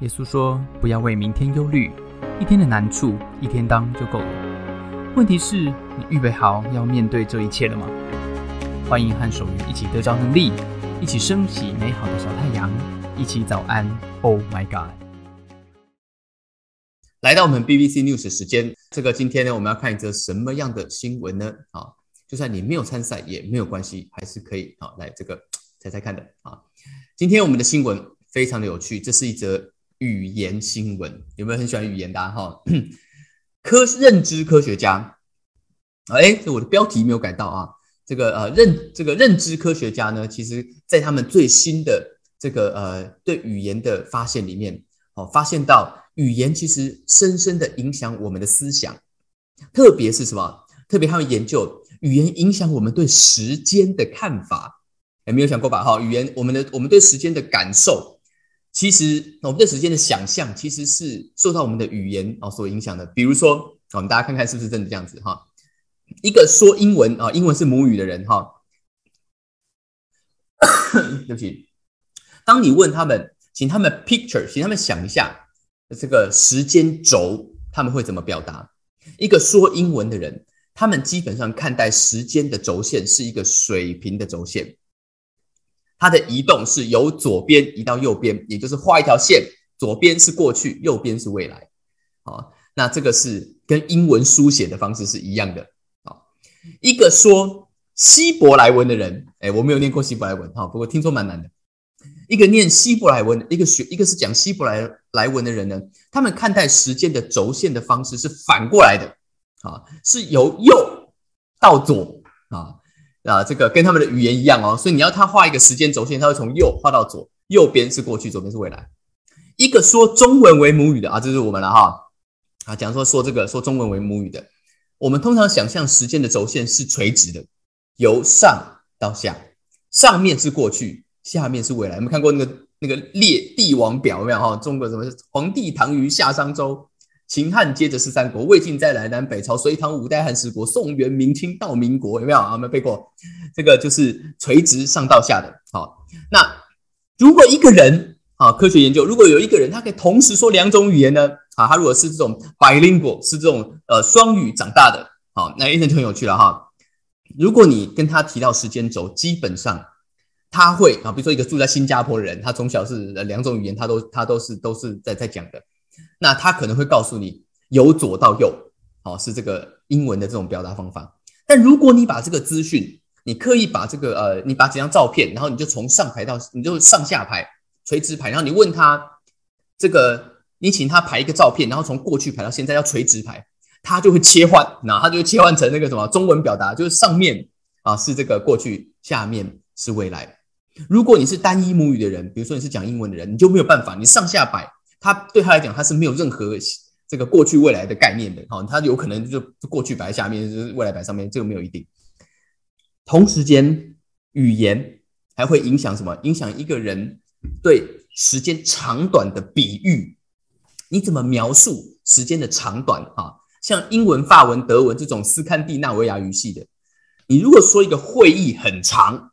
耶稣说：“不要为明天忧虑，一天的难处一天当就够了。问题是，你预备好要面对这一切了吗？”欢迎和守愚一起得着能力，一起升起美好的小太阳，一起早安。Oh my God！来到我们 BBC News 时间，这个今天呢，我们要看一则什么样的新闻呢？啊，就算你没有参赛也没有关系，还是可以啊来这个猜猜看的啊。今天我们的新闻非常的有趣，这是一则。语言新闻有没有很喜欢语言的哈？科认知科学家，哎，这我的标题没有改到啊。这个呃认这个认知科学家呢，其实在他们最新的这个呃对语言的发现里面，哦，发现到语言其实深深的影响我们的思想，特别是什么？特别他们研究语言影响我们对时间的看法，有没有想过吧？哈，语言我们的我们对时间的感受。其实我们对时间的想象，其实是受到我们的语言哦所影响的。比如说，我们大家看看是不是真的这样子哈？一个说英文啊，英文是母语的人哈，对不起，当你问他们，请他们 picture，请他们想一下这个时间轴，他们会怎么表达？一个说英文的人，他们基本上看待时间的轴线是一个水平的轴线。它的移动是由左边移到右边，也就是画一条线，左边是过去，右边是未来。好，那这个是跟英文书写的方式是一样的。好，一个说希伯来文的人，哎，我没有念过希伯来文，哈，不过听说蛮难的。一个念希伯来文，一个学，一个是讲希伯来来文的人呢，他们看待时间的轴线的方式是反过来的，啊，是由右到左，啊。啊，这个跟他们的语言一样哦，所以你要他画一个时间轴线，他会从右画到左，右边是过去，左边是未来。一个说中文为母语的啊，这是我们了哈。啊，讲说说这个说中文为母语的，我们通常想象时间的轴线是垂直的，由上到下，上面是过去，下面是未来。我们看过那个那个列帝王表有没有哈？中国什么皇帝唐虞夏商周？秦汉接着是三国，魏晋再来南北朝，隋唐五代汉十国，宋元明清到民国，有没有啊？没背过？这个就是垂直上到下的。好，那如果一个人啊，科学研究，如果有一个人他可以同时说两种语言呢？啊，他如果是这种 bilingual，是这种呃双语长大的，好，那一定就很有趣了哈。如果你跟他提到时间轴，基本上他会啊，比如说一个住在新加坡的人，他从小是两种语言，他都他都是都是在在讲的。那他可能会告诉你由左到右，好是这个英文的这种表达方法。但如果你把这个资讯，你刻意把这个呃，你把几张照片，然后你就从上排到你就上下排垂直排，然后你问他这个，你请他排一个照片，然后从过去排到现在要垂直排，他就会切换，那他就会切换成那个什么中文表达，就是上面啊是这个过去，下面是未来。如果你是单一母语的人，比如说你是讲英文的人，你就没有办法，你上下摆。他对他来讲，他是没有任何这个过去未来的概念的，哈，他有可能就过去摆在下面，就是未来摆上面，这个没有一定。同时间，语言还会影响什么？影响一个人对时间长短的比喻。你怎么描述时间的长短？啊，像英文、法文、德文这种斯堪的纳维亚语系的，你如果说一个会议很长，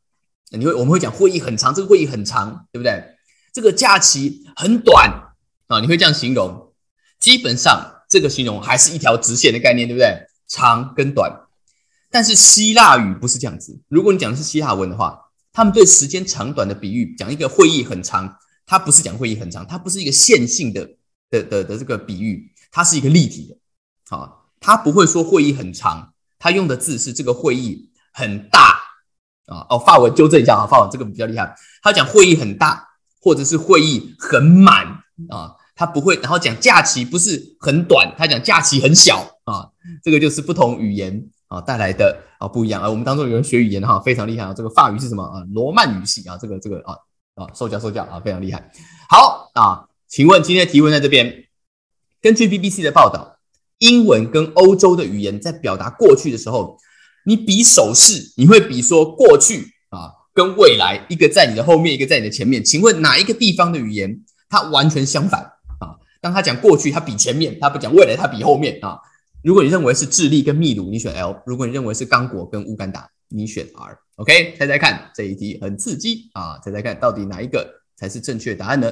你会我们会讲会议很长，这个会议很长，对不对？这个假期很短。啊，你会这样形容？基本上这个形容还是一条直线的概念，对不对？长跟短。但是希腊语不是这样子。如果你讲的是希腊文的话，他们对时间长短的比喻，讲一个会议很长，它不是讲会议很长，它不是一个线性的的的的这个比喻，它是一个立体的。好，他不会说会议很长，他用的字是这个会议很大啊。哦，发文纠正一下啊，发文这个比较厉害，他讲会议很大，或者是会议很满。啊，他不会，然后讲假期不是很短，他讲假期很小啊，这个就是不同语言啊带来的啊不一样啊。我们当中有人学语言哈，非常厉害啊。这个法语是什么啊？罗曼语系啊，这个这个啊啊，受教受教啊，非常厉害。好啊，请问今天的提问在这边，根据 BBC 的报道，英文跟欧洲的语言在表达过去的时候，你比手势，你会比说过去啊跟未来，一个在你的后面，一个在你的前面。请问哪一个地方的语言？它完全相反啊！当他讲过去，他比前面；他不讲未来，他比后面啊！如果你认为是智利跟秘鲁，你选 L；如果你认为是刚果跟乌干达，你选 R。OK，猜猜看，这一题很刺激啊！猜猜看到底哪一个才是正确答案呢？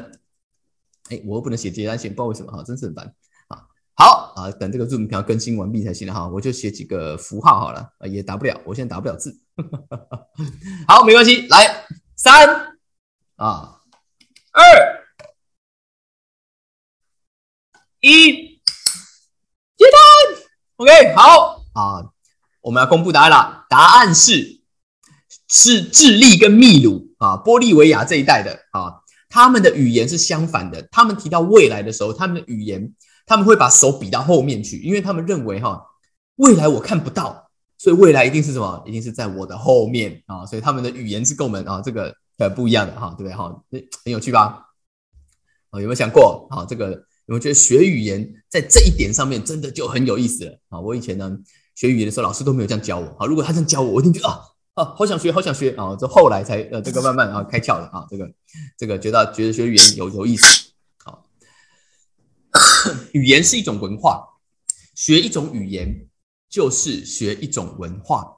哎，我又不能写结单线，不知道为什么哈，真是很烦啊。好啊，等这个 Zoom 条更新完毕才行了哈，我就写几个符号好了啊，也打不了，我现在打不了字。好，没关系，来三啊二一接单，OK，好啊，我们要公布答案了，答案是是智利跟秘鲁啊，玻利维亚这一带的啊。他们的语言是相反的。他们提到未来的时候，他们的语言他们会把手比到后面去，因为他们认为哈，未来我看不到，所以未来一定是什么？一定是在我的后面啊。所以他们的语言是跟我们啊这个呃不一样的哈，对不对哈？很有趣吧？啊，有没有想过啊？这个我觉得学语言在这一点上面真的就很有意思了啊？我以前呢学语言的时候，老师都没有这样教我啊。如果他这样教我，我一定觉得啊。啊，好想学，好想学啊！这后来才呃，这个慢慢啊开窍了啊，这个这个觉得觉得学语言有有意思。好，语言是一种文化，学一种语言就是学一种文化。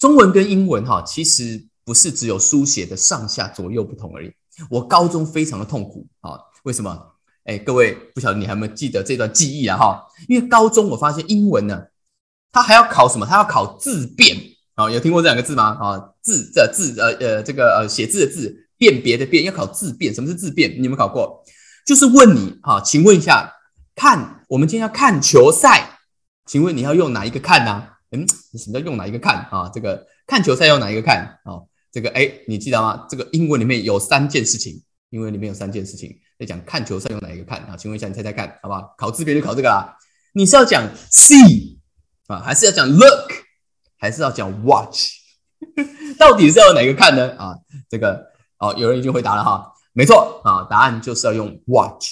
中文跟英文哈，其实不是只有书写的上下左右不同而已。我高中非常的痛苦啊，为什么？哎，各位不晓得你还有没有记得这段记忆啊？哈，因为高中我发现英文呢，它还要考什么？它要考字辨。啊，有听过这两个字吗？啊，字这字呃呃，这个呃写字的字，辨别的辨，要考字辨。什么是字辨？你有没有考过？就是问你啊，请问一下，看我们今天要看球赛，请问你要用哪一个看呢？嗯，什么叫用哪一个看啊？这个看球赛用哪一个看啊？这个哎，你记得吗？这个英文里面有三件事情，英文里面有三件事情在讲看球赛用哪一个看啊？请问一下，你猜猜看，好不好？考字典就考这个啦。你是要讲 see 啊，还是要讲 look？还是要讲 watch，到底是要哪个看呢？啊，这个哦，有人已经回答了哈，没错啊，答案就是要用 watch。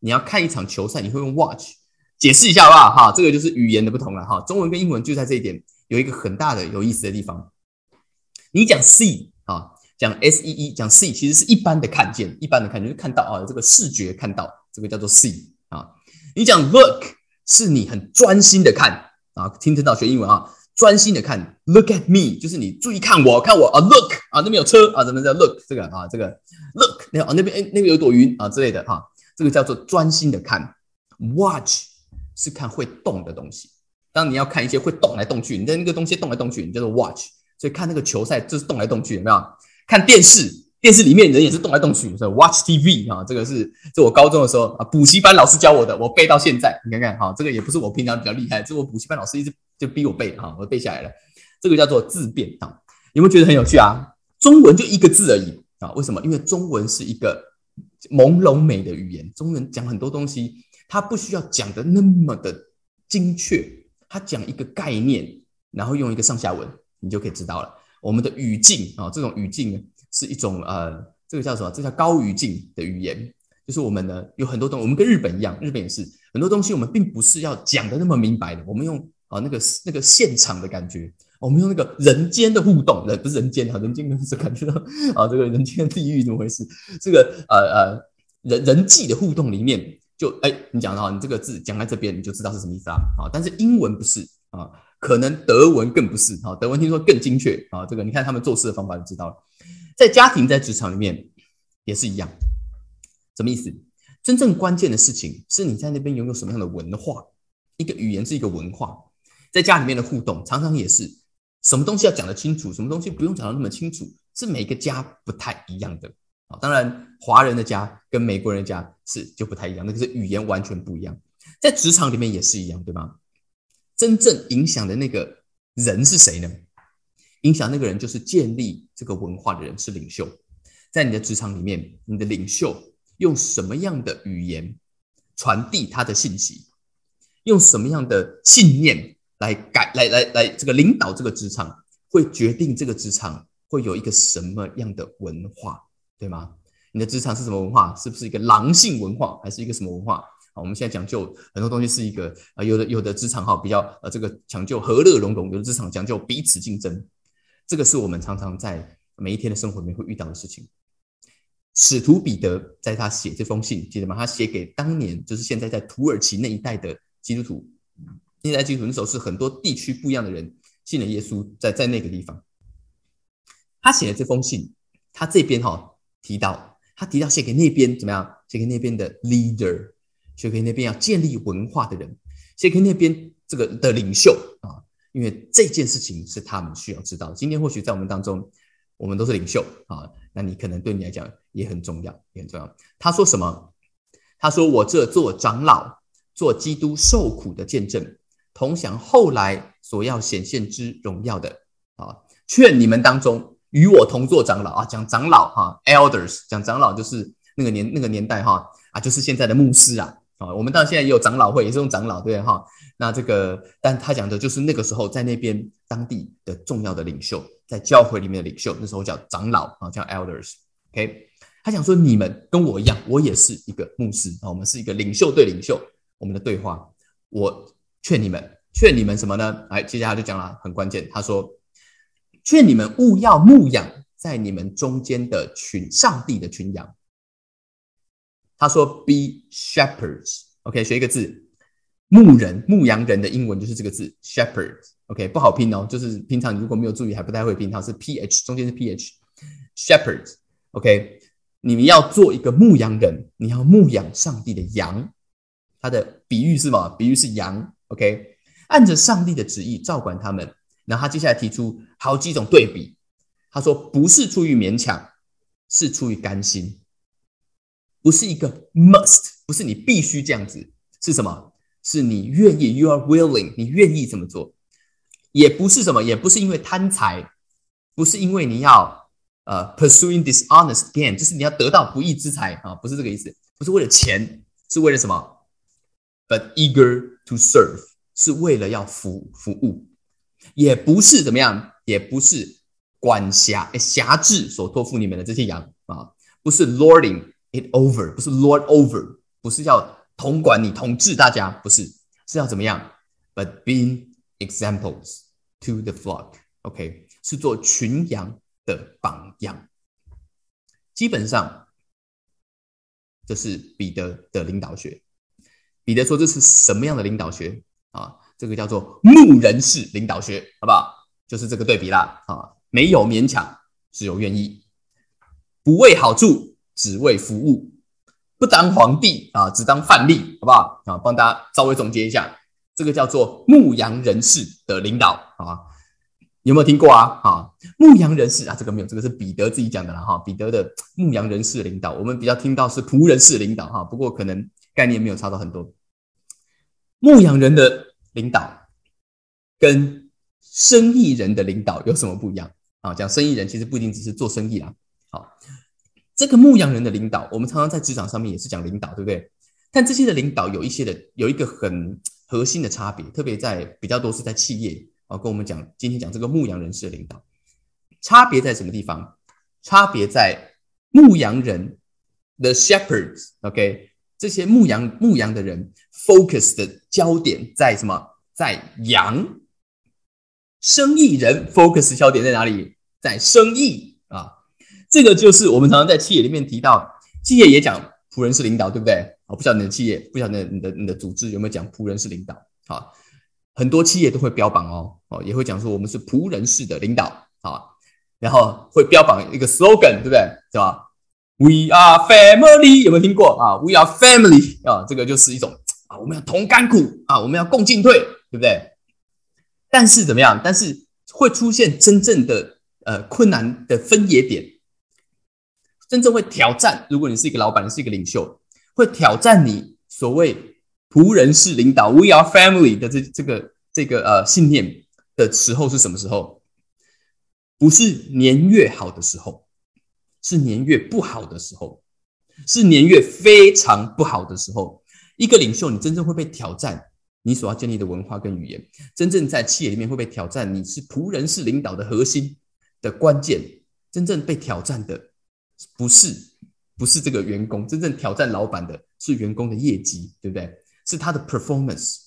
你要看一场球赛，你会用 watch。解释一下好不好？哈，这个就是语言的不同了哈，中文跟英文就在这一点有一个很大的有意思的地方。你讲 see，讲 s e e，讲 see 其实是一般的看见，一般的看见就看到啊，这个视觉看到，这个叫做 see 啊。你讲 look 是你很专心的看啊，听听到学英文啊。专心的看，look at me，就是你注意看我，看我啊，look 啊，那边有车啊，怎么叫 look 这个啊，这个 look 那啊那边哎那边有朵云啊之类的哈，这个叫做专心的看。watch 是看会动的东西，当你要看一些会动来动去，你的那个东西动来动去，你叫做 watch。所以看那个球赛就是动来动去，有没有？看电视，电视里面人也是动来动去，所以 watch TV 啊，这个是这我高中的时候啊补习班老师教我的，我背到现在，你看看哈，这个也不是我平常比较厉害，这是我补习班老师一直。就逼我背哈，我背下来了。这个叫做字变啊，有没有觉得很有趣啊？中文就一个字而已啊，为什么？因为中文是一个朦胧美的语言，中文讲很多东西，它不需要讲的那么的精确，它讲一个概念，然后用一个上下文，你就可以知道了。我们的语境啊，这种语境是一种呃，这个叫什么？这叫高语境的语言，就是我们呢有很多东西，我们跟日本一样，日本也是很多东西，我们并不是要讲的那么明白的，我们用。啊，那个那个现场的感觉，我们用那个人间的互动，呃，不是人间啊，人间是感觉到啊，这个人间地狱怎么回事？这个呃呃人人际的互动里面，就哎，你讲的哈，你这个字讲在这边，你就知道是什么意思啊。啊，但是英文不是啊，可能德文更不是啊，德文听说更精确啊。这个你看他们做事的方法就知道了。在家庭在职场里面也是一样，什么意思？真正关键的事情是你在那边拥有什么样的文化？一个语言是一个文化。在家里面的互动，常常也是什么东西要讲得清楚，什么东西不用讲得那么清楚，是每个家不太一样的啊。当然，华人的家跟美国人的家是就不太一样，那个是语言完全不一样。在职场里面也是一样，对吗？真正影响的那个人是谁呢？影响那个人就是建立这个文化的人，是领袖。在你的职场里面，你的领袖用什么样的语言传递他的信息？用什么样的信念？来改来来来，这个领导这个职场会决定这个职场会有一个什么样的文化，对吗？你的职场是什么文化？是不是一个狼性文化，还是一个什么文化？好，我们现在讲究很多东西是一个啊，有的有的职场哈比较呃这个讲究和乐融融，有的职场讲究彼此竞争，这个是我们常常在每一天的生活里面会遇到的事情。使徒彼得在他写这封信，记得吗？他写给当年就是现在在土耳其那一带的基督徒。现在基督徒那时候是很多地区不一样的人信了耶稣，在在那个地方，他写的这封信，他这边哈提到，他提到写给那边怎么样？写给那边的 leader，写给那边要建立文化的人，写给那边这个的领袖啊，因为这件事情是他们需要知道。今天或许在我们当中，我们都是领袖啊，那你可能对你来讲也很重要，也很重要。他说什么？他说：“我这做长老，做基督受苦的见证，同享后来所要显现之荣耀的啊，劝你们当中与我同做长老啊，讲长老哈，elders，讲长老就是那个年那个年代哈啊，就是现在的牧师啊啊，我们到现在也有长老会，也是用长老对哈。那这个，但他讲的就是那个时候在那边当地的重要的领袖，在教会里面的领袖，那时候叫长老啊，叫 elders，OK。”他想说：“你们跟我一样，我也是一个牧师啊，我们是一个领袖对领袖。我们的对话，我劝你们，劝你们什么呢？哎，接下来就讲了，很关键。他说：劝你们勿要牧养在你们中间的群，上帝的群羊。他说：be shepherds。OK，学一个字，牧人、牧羊人的英文就是这个字，shepherds。OK，不好拼哦，就是平常你如果没有注意，还不太会拼，它是 ph，中间是 ph，shepherds。OK。你们要做一个牧羊人，你要牧养上帝的羊。他的比喻是什么？比喻是羊。OK，按着上帝的旨意照管他们。然后他接下来提出好几种对比。他说：“不是出于勉强，是出于甘心。不是一个 must，不是你必须这样子。是什么？是你愿意，you are willing，你愿意这么做。也不是什么，也不是因为贪财，不是因为你要。”呃，pursuing dishonest gain，就是你要得到不义之财啊，不是这个意思，不是为了钱，是为了什么？But eager to serve，是为了要服服务，也不是怎么样，也不是管辖辖制所托付你们的这些羊啊，不是 lording it over，不是 lord over，不是要统管你统治大家，不是，是要怎么样？But being examples to the flock，OK，是做群羊。的榜样，基本上这是彼得的领导学。彼得说：“这是什么样的领导学啊？这个叫做牧人式领导学，好不好？就是这个对比啦啊，没有勉强，只有愿意；不为好处，只为服务；不当皇帝啊，只当范例，好不好？啊，帮大家稍微总结一下，这个叫做牧羊人士的领导啊。”有没有听过啊？哈，牧羊人士啊，这个没有，这个是彼得自己讲的了哈。彼得的牧羊人士领导，我们比较听到是仆人式领导哈。不过可能概念没有差到很多。牧羊人的领导跟生意人的领导有什么不一样啊？讲生意人其实不一定只是做生意啦。这个牧羊人的领导，我们常常在职场上面也是讲领导，对不对？但这些的领导有一些的有一个很核心的差别，特别在比较多是在企业。啊，跟我们讲，今天讲这个牧羊人士的领导，差别在什么地方？差别在牧羊人，the shepherds，OK，这些牧羊牧羊的人，focus 的焦点在什么？在羊。生意人 focus 焦点在哪里？在生意。这个就是我们常常在企业里面提到，企业也讲仆人是领导，对不对？我不晓得你的企业，不晓得你的你的组织有没有讲仆人是领导？啊。很多企业都会标榜哦，哦，也会讲说我们是仆人式的领导啊，然后会标榜一个 slogan，对不对？是吧？We are family，有没有听过啊？We are family 啊，这个就是一种啊，我们要同甘苦啊，我们要共进退，对不对？但是怎么样？但是会出现真正的呃困难的分野点，真正会挑战。如果你是一个老板，你是一个领袖，会挑战你所谓。仆人式领导，We are family 的这这个这个呃信念的时候是什么时候？不是年月好的时候，是年月不好的时候，是年月非常不好的时候。一个领袖，你真正会被挑战，你所要建立的文化跟语言，真正在企业里面会被挑战。你是仆人式领导的核心的关键，真正被挑战的不是不是这个员工，真正挑战老板的是员工的业绩，对不对？是他的 performance，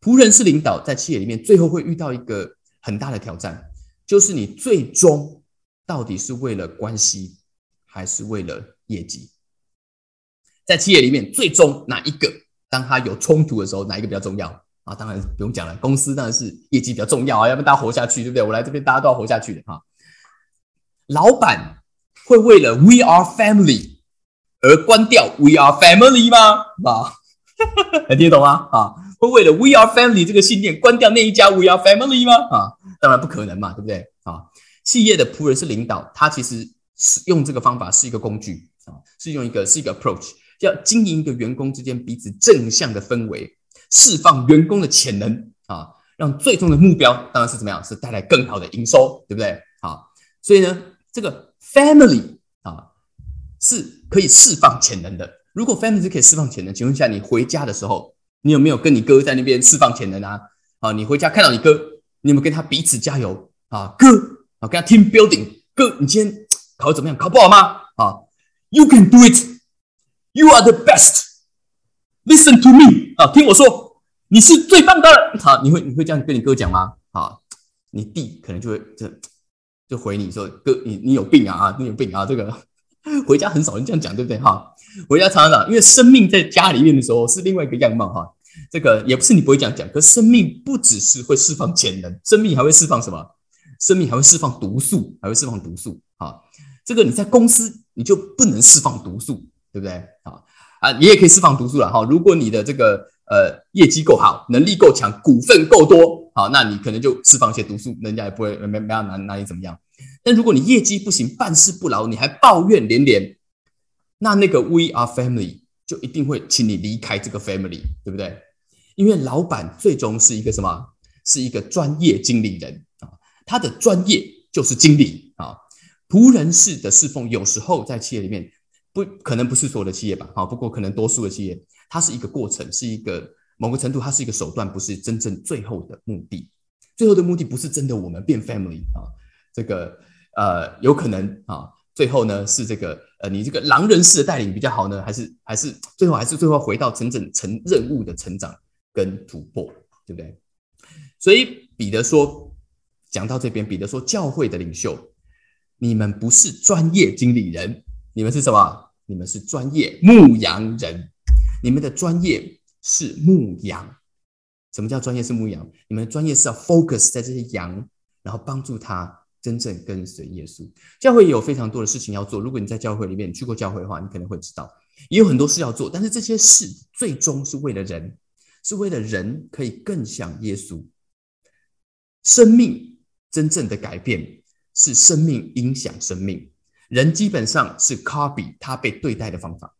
仆人是领导，在企业里面最后会遇到一个很大的挑战，就是你最终到底是为了关系，还是为了业绩？在企业里面，最终哪一个？当他有冲突的时候，哪一个比较重要啊？当然不用讲了，公司当然是业绩比较重要啊，要不然大家活下去，对不对？我来这边，大家都要活下去的哈。老板会为了 we are family。而关掉 “We are family” 吗？啊，能听懂吗？啊，会为了 “We are family” 这个信念关掉那一家 “We are family” 吗？啊，当然不可能嘛，对不对？啊，企业的仆人是领导，他其实是用这个方法是一个工具啊，是用一个是一个 approach，要经营一个员工之间彼此正向的氛围，释放员工的潜能啊，让最终的目标当然是怎么样？是带来更好的营收，对不对？啊，所以呢，这个 family 啊。是可以释放潜能的。如果 family 是可以释放潜能，请问一下，你回家的时候，你有没有跟你哥在那边释放潜能啊？啊，你回家看到你哥，你有没有跟他彼此加油啊？哥啊，跟他 team building，哥，你今天考的怎么样？考不好吗？啊，You can do it. You are the best. Listen to me 啊，听我说，你是最棒的。好，你会你会这样跟你哥讲吗？啊，你弟可能就会就就回你说，哥，你你有病啊，你有病啊，这个。回家很少人这样讲，对不对哈？回家常常，因为生命在家里面的时候是另外一个样貌哈。这个也不是你不会这样讲，可生命不只是会释放潜能，生命还会释放什么？生命还会释放毒素，还会释放毒素啊。这个你在公司你就不能释放毒素，对不对啊？啊，你也可以释放毒素了哈。如果你的这个呃业绩够好，能力够强，股份够多，好，那你可能就释放一些毒素，人家也不会没没要拿拿你怎么样。但如果你业绩不行，办事不牢，你还抱怨连连，那那个 We are family 就一定会请你离开这个 family，对不对？因为老板最终是一个什么？是一个专业经理人啊，他的专业就是经理啊。仆人式的侍奉，有时候在企业里面不可能不是所有的企业吧？啊，不过可能多数的企业，它是一个过程，是一个某个程度，它是一个手段，不是真正最后的目的。最后的目的不是真的我们变 family 啊，这个。呃，有可能啊，最后呢是这个呃，你这个狼人式的带领比较好呢，还是还是最后还是最后回到真正成任务的成长跟突破，对不对？所以彼得说，讲到这边，彼得说，教会的领袖，你们不是专业经理人，你们是什么？你们是专业牧羊人，你们的专业是牧羊。什么叫专业是牧羊？你们的专业是要 focus 在这些羊，然后帮助他。真正跟随耶稣，教会有非常多的事情要做。如果你在教会里面去过教会的话，你可能会知道，也有很多事要做。但是这些事最终是为了人，是为了人可以更像耶稣。生命真正的改变是生命影响生命，人基本上是 copy 他被对待的方法。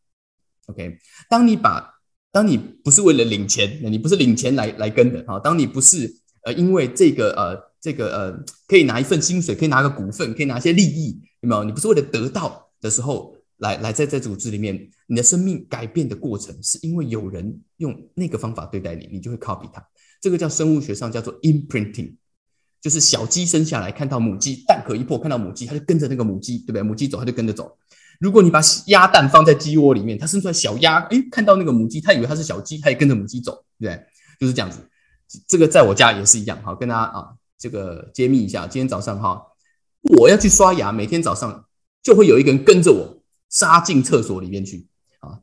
OK，当你把当你不是为了领钱，你不是领钱来来跟的啊。当你不是呃因为这个呃。这个呃，可以拿一份薪水，可以拿个股份，可以拿些利益，有没有？你不是为了得到的时候来来在在组织里面，你的生命改变的过程，是因为有人用那个方法对待你，你就会 copy 他。这个叫生物学上叫做 imprinting，就是小鸡生下来看到母鸡蛋壳一破，看到母鸡，它就跟着那个母鸡，对不对？母鸡走，它就跟着走。如果你把鸭蛋放在鸡窝里面，它生出来小鸭，哎，看到那个母鸡，它以为它是小鸡，它也跟着母鸡走，对不对？就是这样子。这个在我家也是一样，好，跟大家啊。这个揭秘一下，今天早上哈，我要去刷牙，每天早上就会有一个人跟着我杀进厕所里面去啊。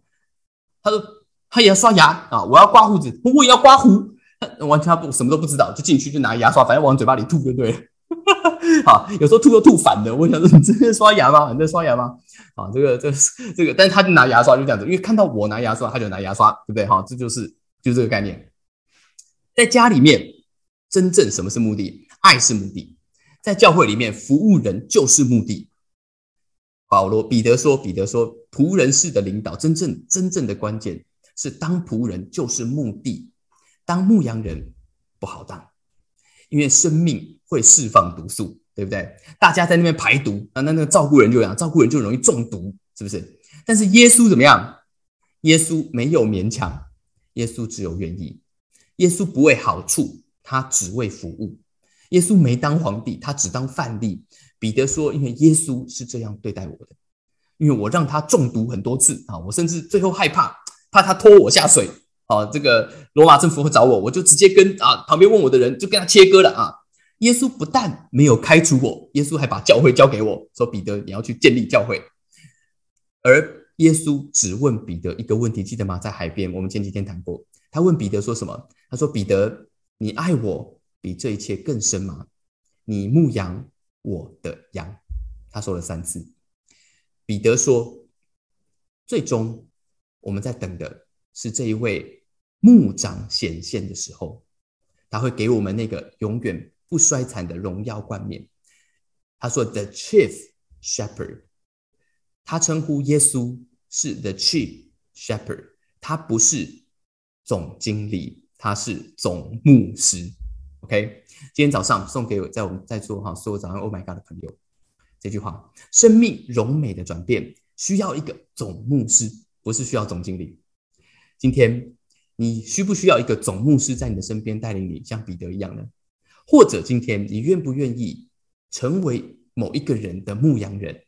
他说他也要刷牙啊，我要刮胡子，我也要刮胡，完全他不什么都不知道，就进去就拿牙刷，反正往嘴巴里吐就对了。好，有时候吐都吐反的，我想说你真的刷牙吗？你在刷牙吗？啊，这个这个这个，但是他就拿牙刷就这样子，因为看到我拿牙刷，他就拿牙刷，对不对？哈，这就是就是这个概念，在家里面。真正什么是目的？爱是目的，在教会里面服务人就是目的。保罗、彼得说：“彼得说，仆人式的领导，真正真正的关键是当仆人就是目的，当牧羊人不好当，因为生命会释放毒素，对不对？大家在那边排毒啊，那那个照顾人就样，照顾人就容易中毒，是不是？但是耶稣怎么样？耶稣没有勉强，耶稣只有愿意，耶稣不为好处。”他只为服务，耶稣没当皇帝，他只当范例。彼得说：“因为耶稣是这样对待我的，因为我让他中毒很多次啊，我甚至最后害怕，怕他拖我下水啊。这个罗马政府会找我，我就直接跟啊旁边问我的人就跟他切割了啊。耶稣不但没有开除我，耶稣还把教会交给我，说彼得你要去建立教会。而耶稣只问彼得一个问题，记得吗？在海边，我们前几天谈过，他问彼得说什么？他说彼得。你爱我比这一切更深吗？你牧养我的羊，他说了三次。彼得说：“最终我们在等的是这一位牧长显现的时候，他会给我们那个永远不衰残的荣耀冠冕。他说：“The chief shepherd。”他称呼耶稣是 The chief shepherd，他不是总经理，他是总牧师。OK，今天早上送给我在我们在座哈所有早上 Oh my God 的朋友这句话：生命荣美的转变需要一个总牧师，不是需要总经理。今天你需不需要一个总牧师在你的身边带领你，像彼得一样呢？或者今天你愿不愿意成为某一个人的牧羊人？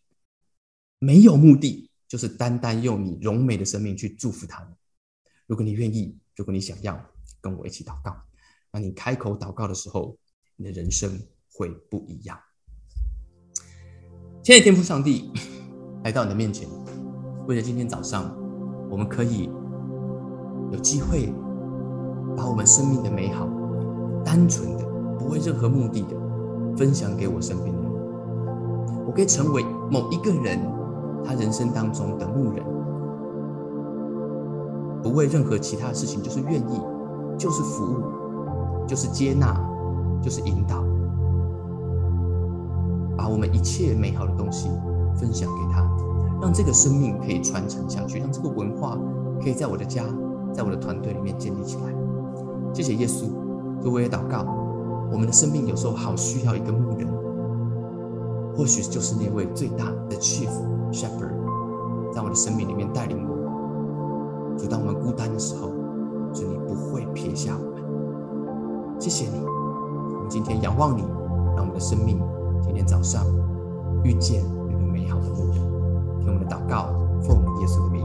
没有目的，就是单单用你荣美的生命去祝福他们。如果你愿意，如果你想要跟我一起祷告。当你开口祷告的时候，你的人生会不一样。亲爱的天父上帝，来到你的面前，为了今天早上，我们可以有机会把我们生命的美好、单纯的、不为任何目的的分享给我身边的人。我可以成为某一个人他人生当中的牧人，不为任何其他事情，就是愿意，就是服务。就是接纳，就是引导，把我们一切美好的东西分享给他，让这个生命可以传承下去，让这个文化可以在我的家，在我的团队里面建立起来。谢谢耶稣，我也祷告，我们的生命有时候好需要一个牧人，或许就是那位最大的 Chief Shepherd，在我的生命里面带领我。就当我们孤单的时候，主你不会撇下我们。谢谢你，我们今天仰望你，让我们的生命今天早上遇见那个美好的牧人。听我们的祷告，奉耶稣的名，